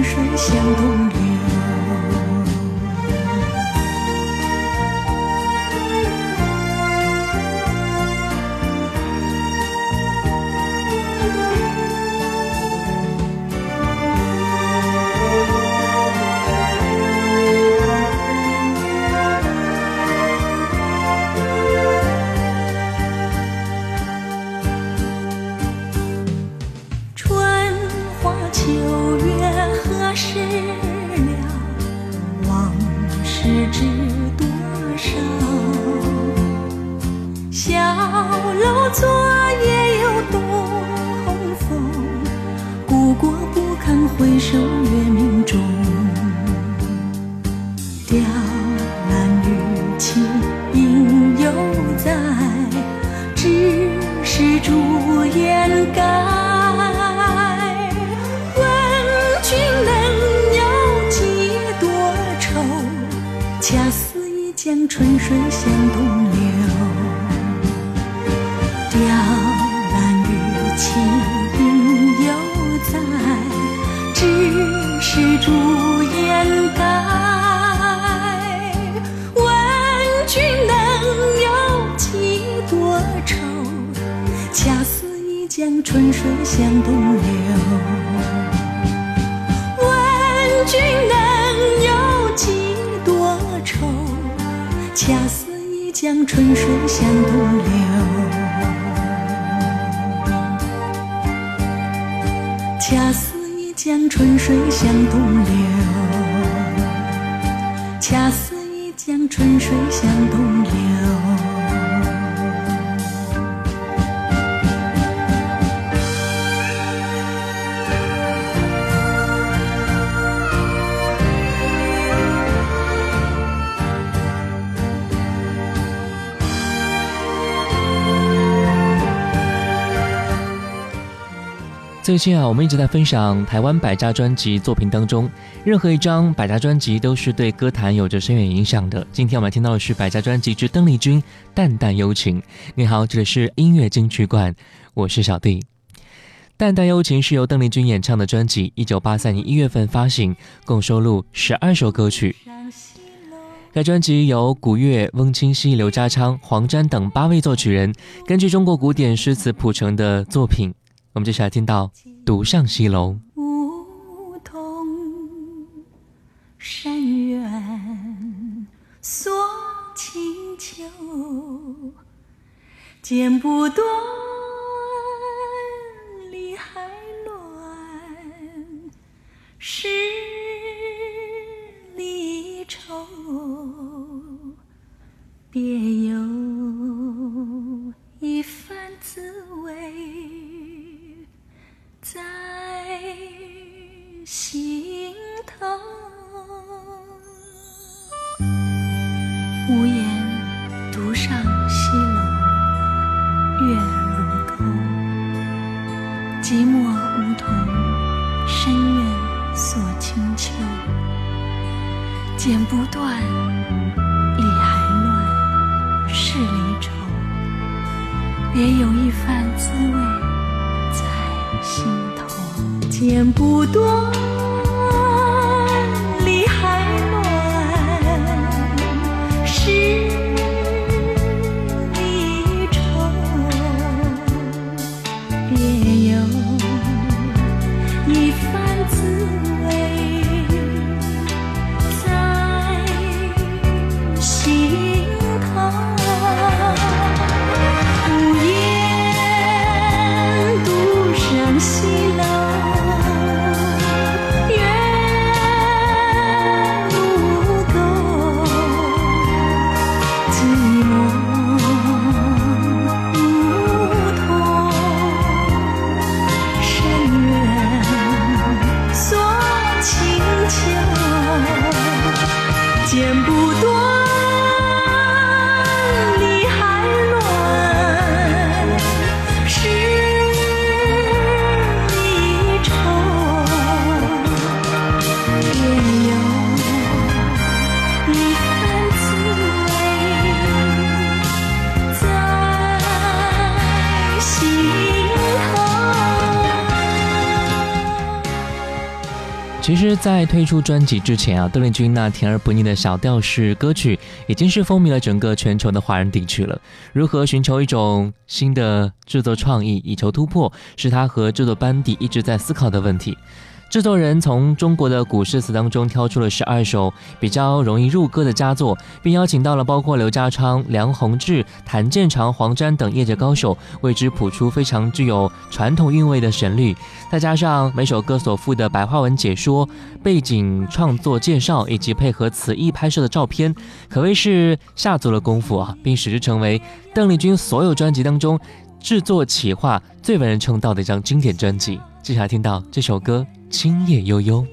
春水向东流是朱颜改问君能有几多愁？恰似一江春水向东流问君能有几多愁？恰似一江春水向东流。恰似江春水向东流恰似一江春水向东流。最近啊，我们一直在分享台湾百家专辑作品当中，任何一张百家专辑都是对歌坛有着深远影响的。今天我们听到的是百家专辑之邓丽君《淡淡幽情》。你好，这里是音乐金曲馆，我是小弟。《淡淡幽情》是由邓丽君演唱的专辑，一九八三年一月份发行，共收录十二首歌曲。该专辑由古月、翁清溪、刘家昌、黄沾等八位作曲人根据中国古典诗词谱成的作品。我们接下来听到《独上西楼》。梧桐山远锁清秋，剪不断，理还乱，是离愁，别有一番滋味。在心头，无言独上西楼，月如钩。寂寞梧桐，深院锁清秋。剪不断，理还乱，是离愁。别有一番滋味。剪不断，其实，在推出专辑之前啊，邓丽君那甜而不腻的小调式歌曲已经是风靡了整个全球的华人地区了。如何寻求一种新的制作创意，以求突破，是他和制作班底一直在思考的问题。制作人从中国的古诗词当中挑出了十二首比较容易入歌的佳作，并邀请到了包括刘家昌、梁鸿志、谭健常、黄沾等业界高手，为之谱出非常具有传统韵味的旋律。再加上每首歌所附的白话文解说、背景创作介绍，以及配合词意拍摄的照片，可谓是下足了功夫啊，并使之成为邓丽君所有专辑当中制作企划最为人称道的一张经典专辑。接下来听到这首歌。青叶悠悠。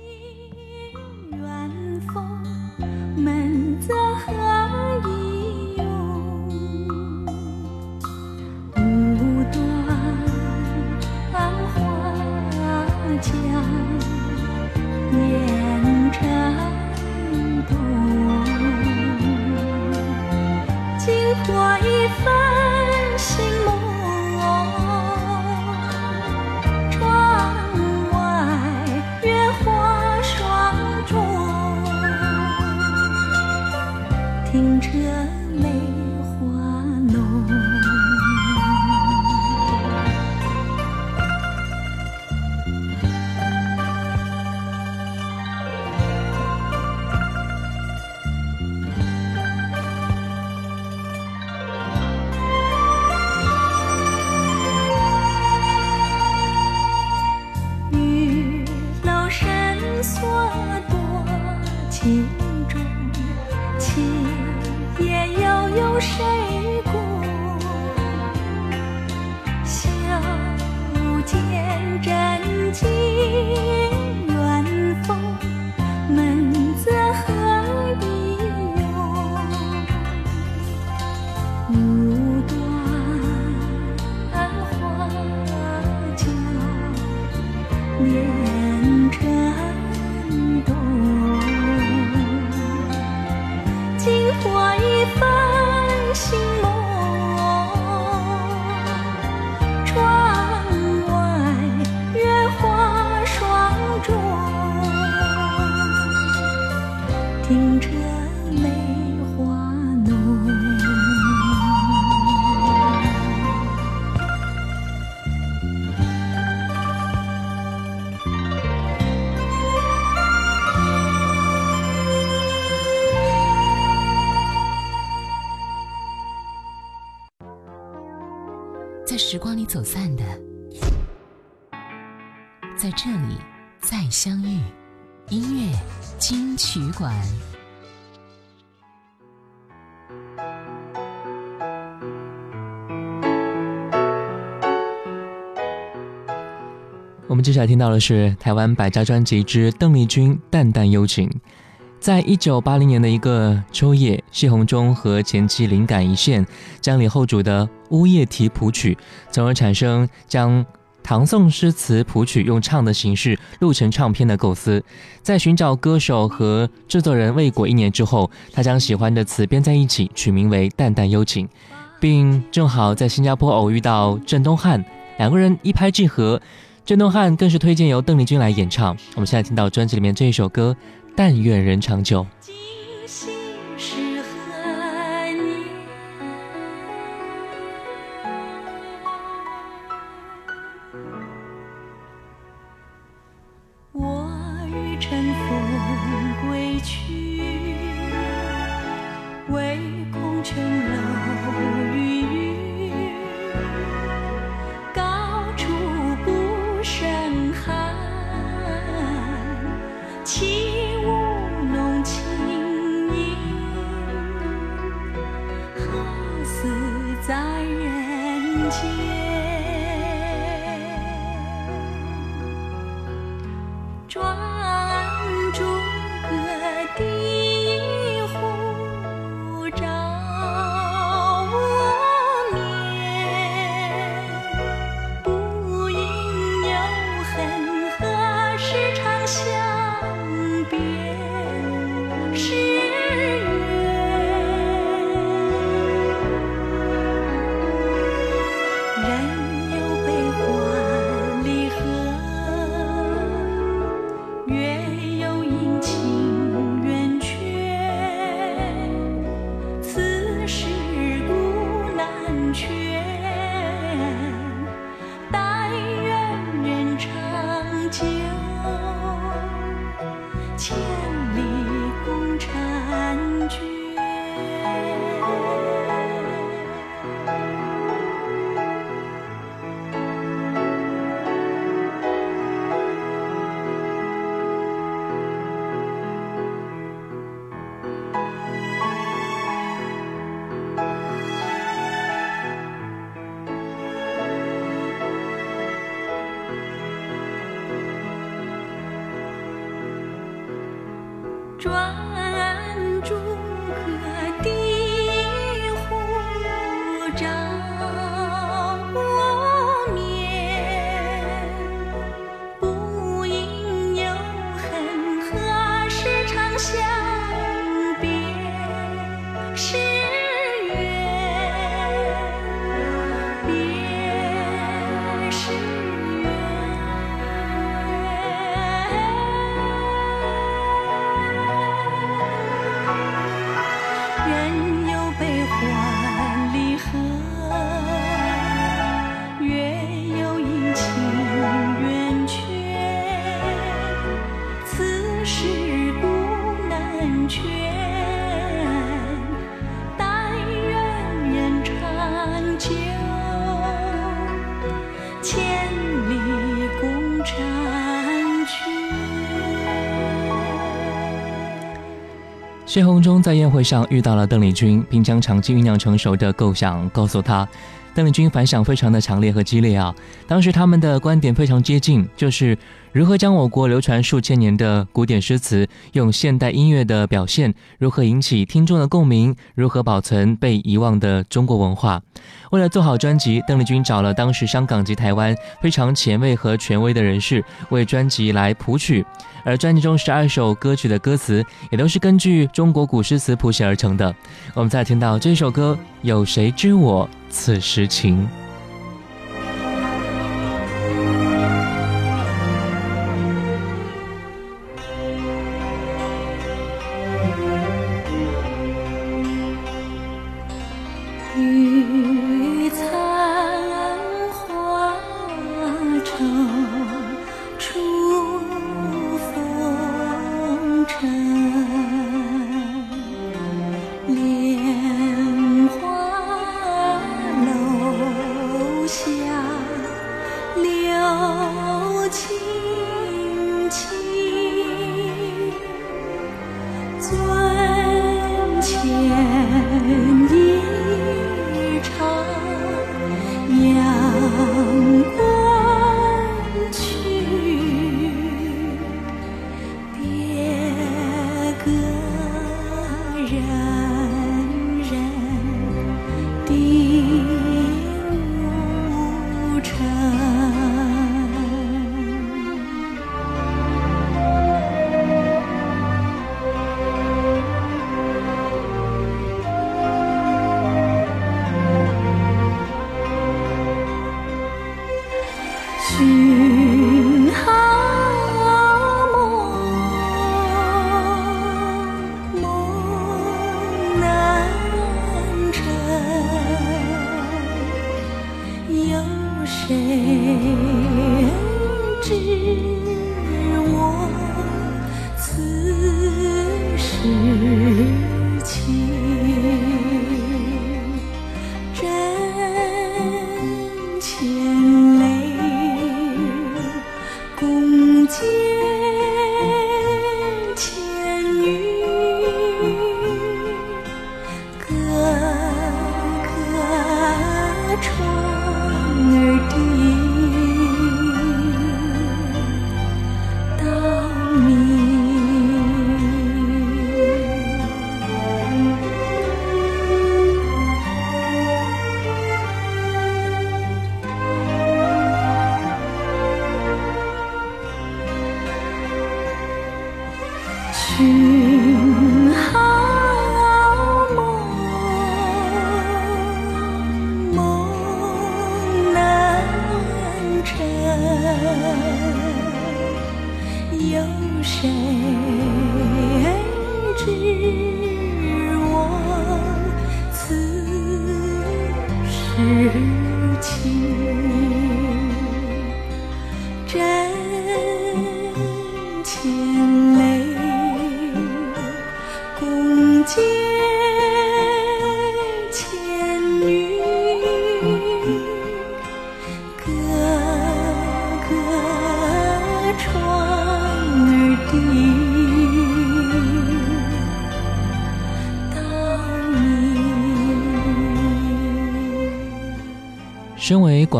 走散的，在这里再相遇。音乐金曲馆。我们接下来听到的是台湾百家专辑之邓丽君《淡淡幽情》。在一九八零年的一个秋夜，谢鸿忠和前妻灵感一现，将李后主的《乌夜啼》谱曲，从而产生将唐宋诗词谱曲用唱的形式录成唱片的构思。在寻找歌手和制作人未果一年之后，他将喜欢的词编在一起，取名为《淡淡幽情》，并正好在新加坡偶遇到郑东汉，两个人一拍即合。郑东汉更是推荐由邓丽君来演唱。我们现在听到专辑里面这一首歌。但愿人长久。谢宏中在宴会上遇到了邓丽君，并将长期酝酿成熟的构想告诉她。邓丽君反响非常的强烈和激烈啊！当时他们的观点非常接近，就是如何将我国流传数千年的古典诗词用现代音乐的表现，如何引起听众的共鸣，如何保存被遗忘的中国文化。为了做好专辑，邓丽君找了当时香港及台湾非常前卫和权威的人士为专辑来谱曲，而专辑中十二首歌曲的歌词也都是根据中国古诗词谱写而成的。我们再听到这首歌，有谁知我？此时情。君好梦梦难成有谁知我此时？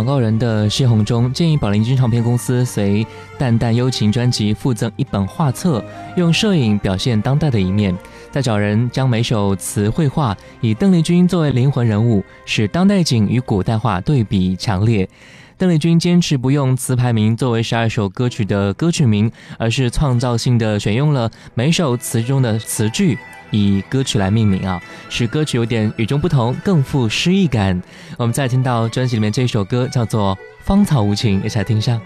广告人的谢宏忠建议宝林君唱片公司随《淡淡幽情》专辑附赠一本画册，用摄影表现当代的一面，再找人将每首词绘画，以邓丽君作为灵魂人物，使当代景与古代画对比强烈。邓丽君坚持不用词牌名作为十二首歌曲的歌曲名，而是创造性的选用了每首词中的词句。以歌曲来命名啊，使歌曲有点与众不同，更富诗意感。我们再听到专辑里面这一首歌，叫做《芳草无情》，一起来听一下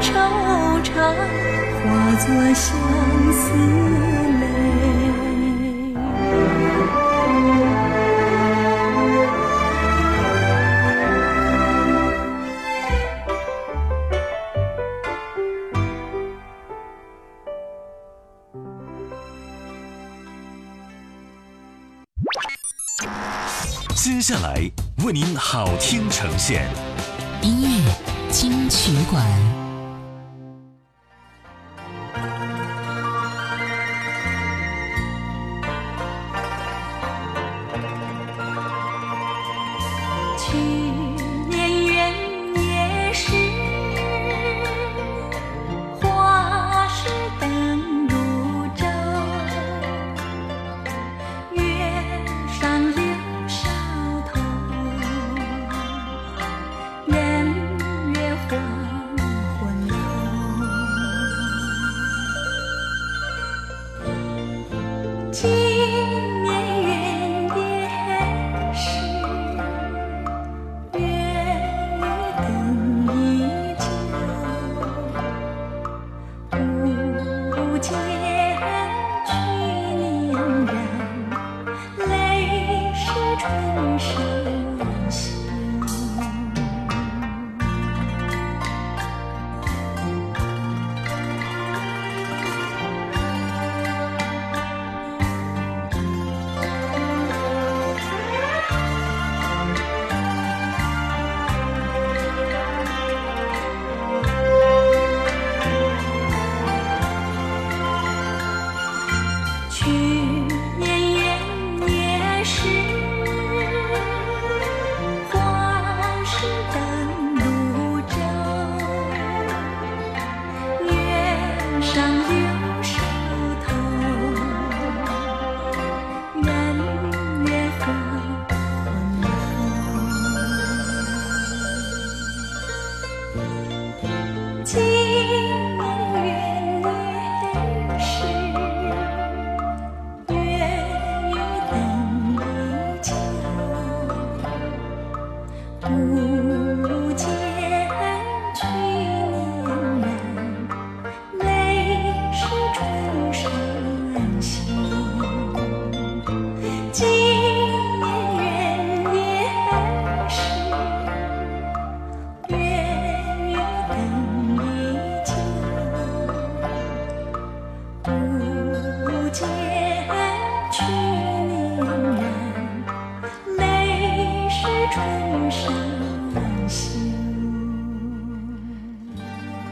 上。接下来为您好听呈现音乐金曲馆。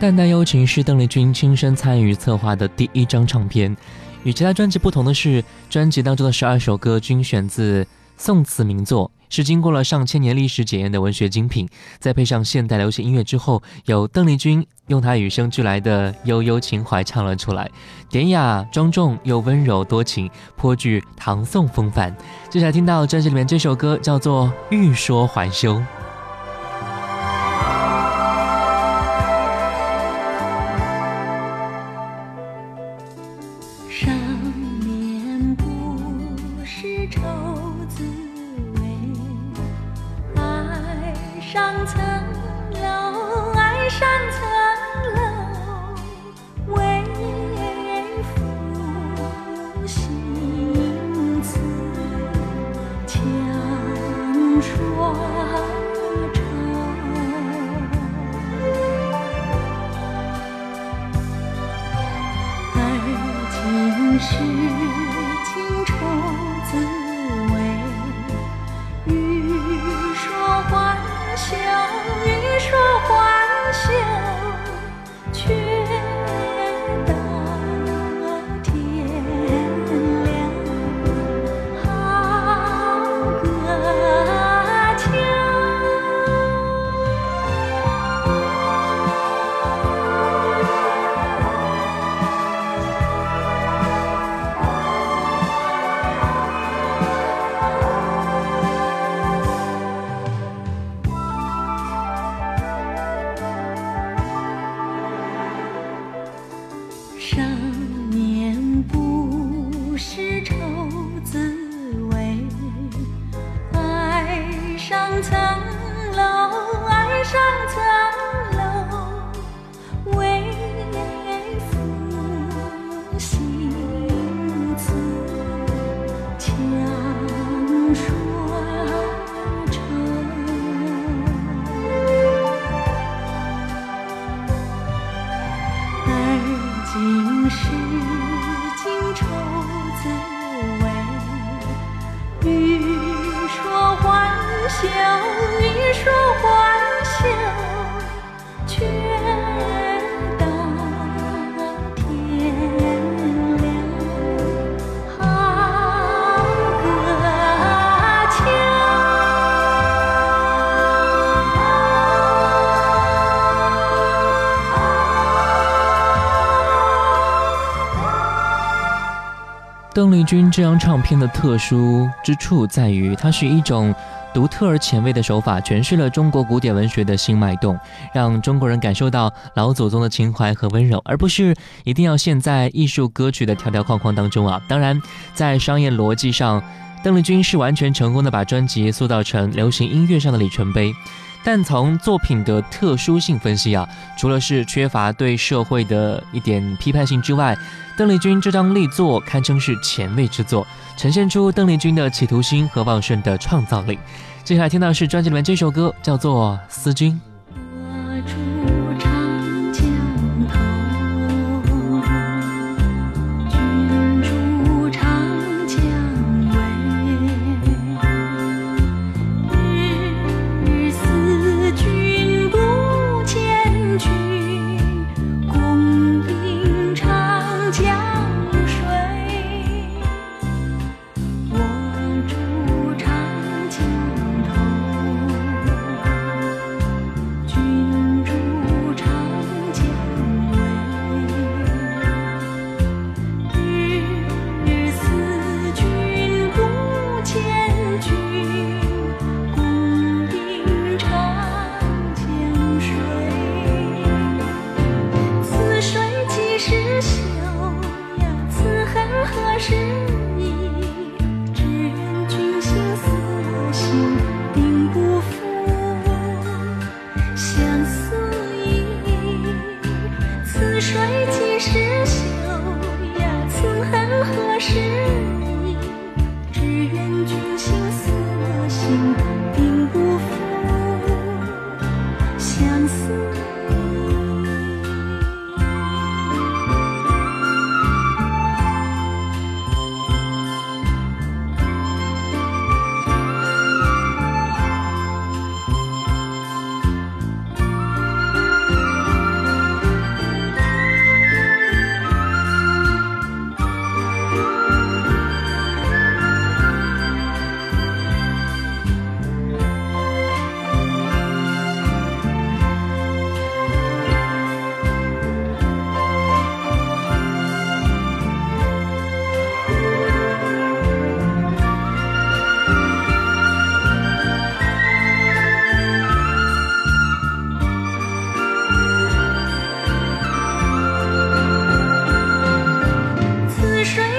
淡淡幽情是邓丽君亲身参与策划的第一张唱片。与其他专辑不同的是，专辑当中的十二首歌均选自宋词名作，是经过了上千年历史检验的文学精品。再配上现代流行音乐之后，由邓丽君用她与生俱来的悠悠情怀唱了出来，典雅庄重又温柔多情，颇具唐宋风范。接下来听到专辑里面这首歌叫做《欲说还休》。上层楼，爱上层楼。层楼爱上层邓丽君这张唱片的特殊之处在于，它是一种独特而前卫的手法，诠释了中国古典文学的新脉动，让中国人感受到老祖宗的情怀和温柔，而不是一定要陷在艺术歌曲的条条框框当中啊！当然，在商业逻辑上，邓丽君是完全成功的把专辑塑造成流行音乐上的里程碑。但从作品的特殊性分析啊，除了是缺乏对社会的一点批判性之外，邓丽君这张力作堪称是前卫之作，呈现出邓丽君的企图心和旺盛的创造力。接下来听到是专辑里面这首歌，叫做《思君》。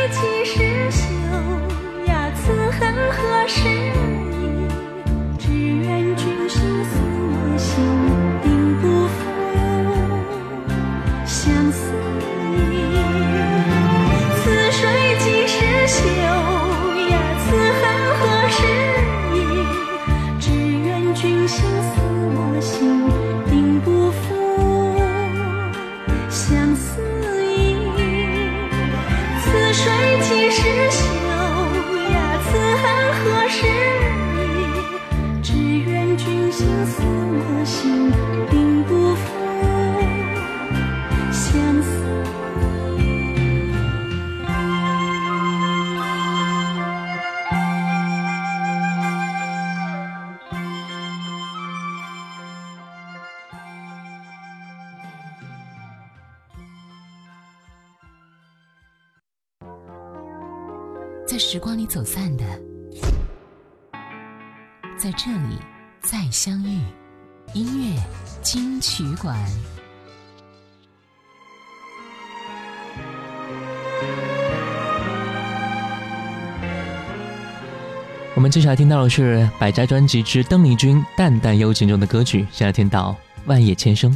几时休呀？此恨何时了？晚。我们接下来听到的是百家专辑之邓丽君《淡淡幽情》中的歌曲，现在听到《万叶千声》。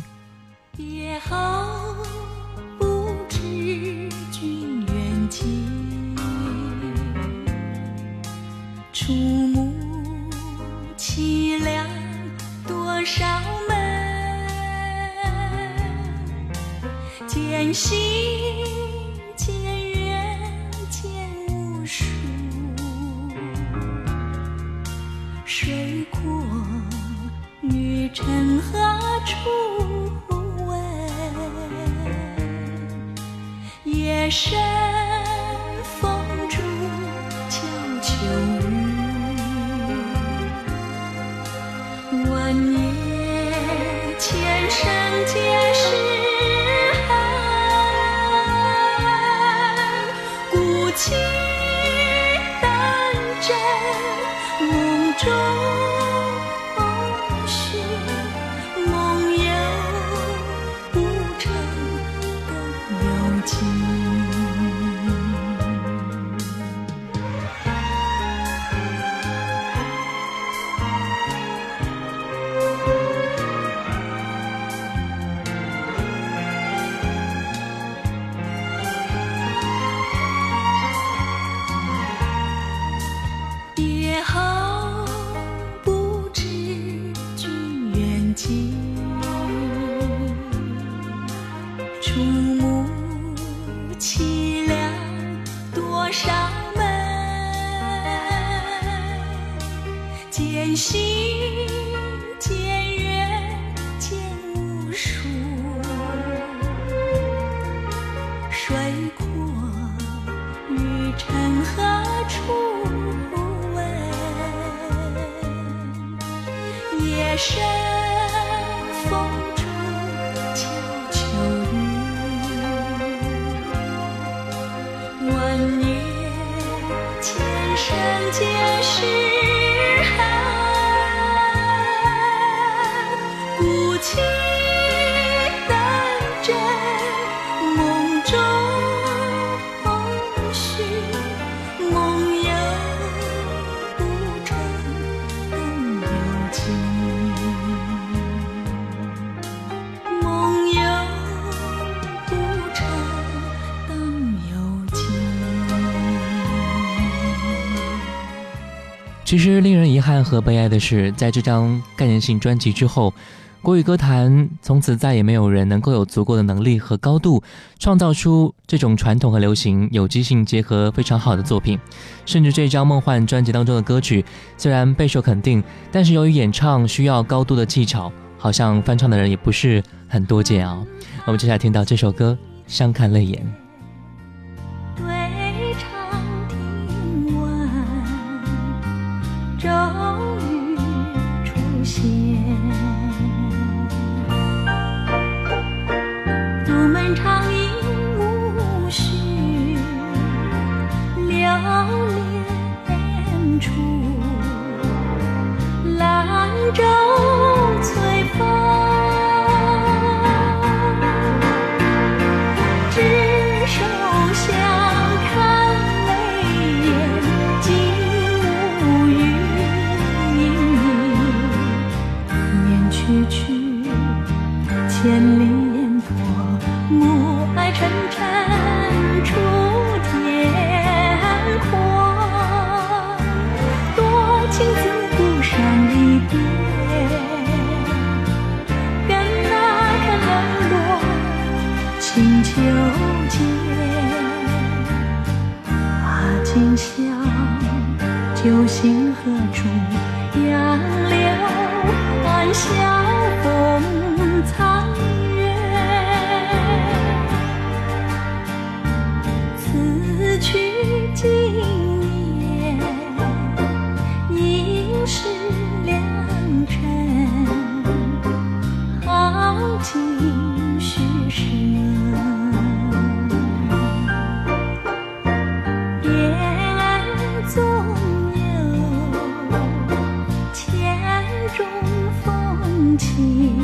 其实令人遗憾和悲哀的是，在这张概念性专辑之后，国语歌坛从此再也没有人能够有足够的能力和高度，创造出这种传统和流行有机性结合非常好的作品。甚至这张《梦幻》专辑当中的歌曲虽然备受肯定，但是由于演唱需要高度的技巧，好像翻唱的人也不是很多见啊。我们接下来听到这首歌《相看泪眼》。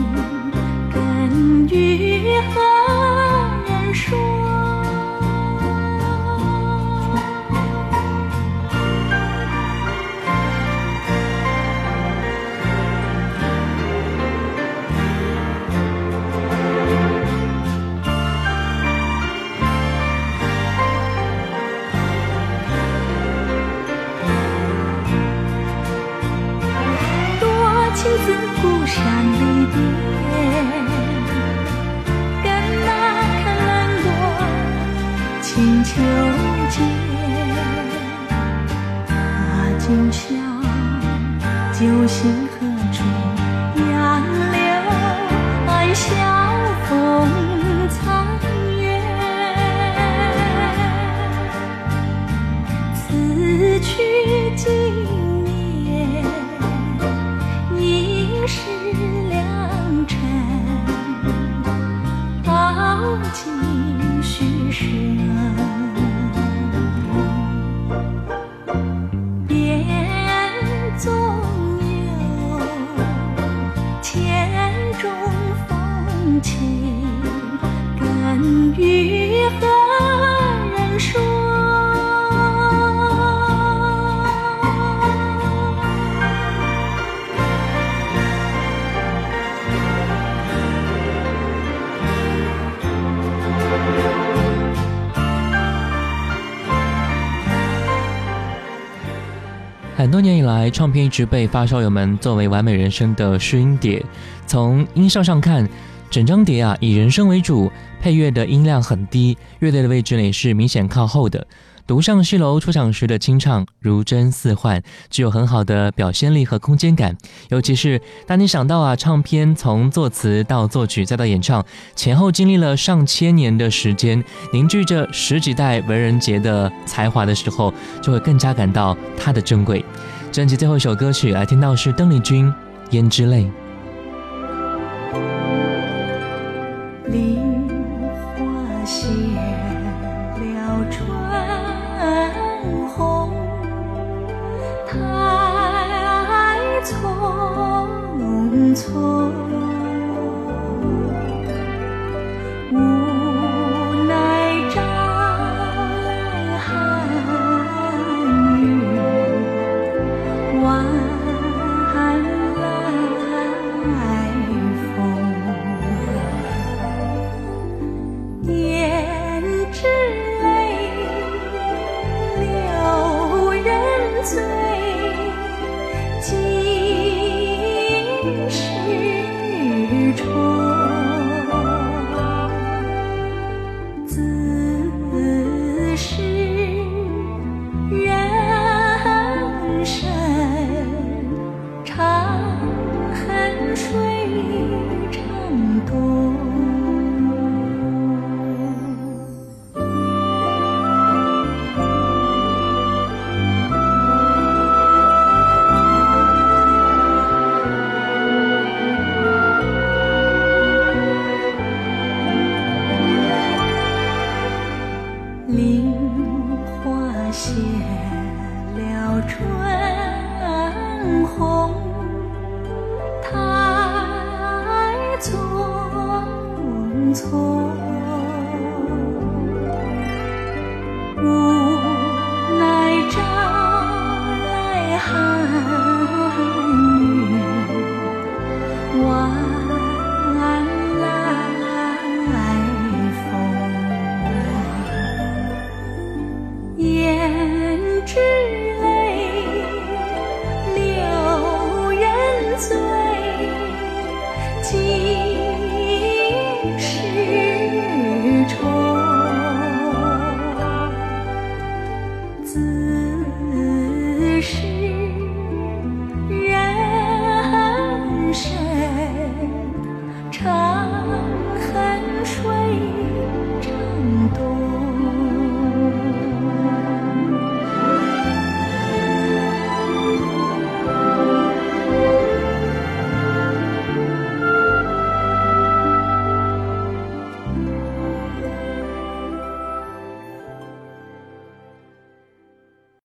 情，情，更与何人说？很多年以来，唱片一直被发烧友们作为完美人生的试音碟。从音效上看，整张碟啊以人声为主，配乐的音量很低，乐队的位置呢也是明显靠后的。独上西楼出场时的清唱如真似幻，具有很好的表现力和空间感。尤其是当你想到啊，唱片从作词到作曲再到演唱，前后经历了上千年的时间，凝聚着十几代文人杰的才华的时候，就会更加感到它的珍贵。专辑最后一首歌曲来听到是邓丽君《胭脂泪》。梨花谢了春红，太匆匆。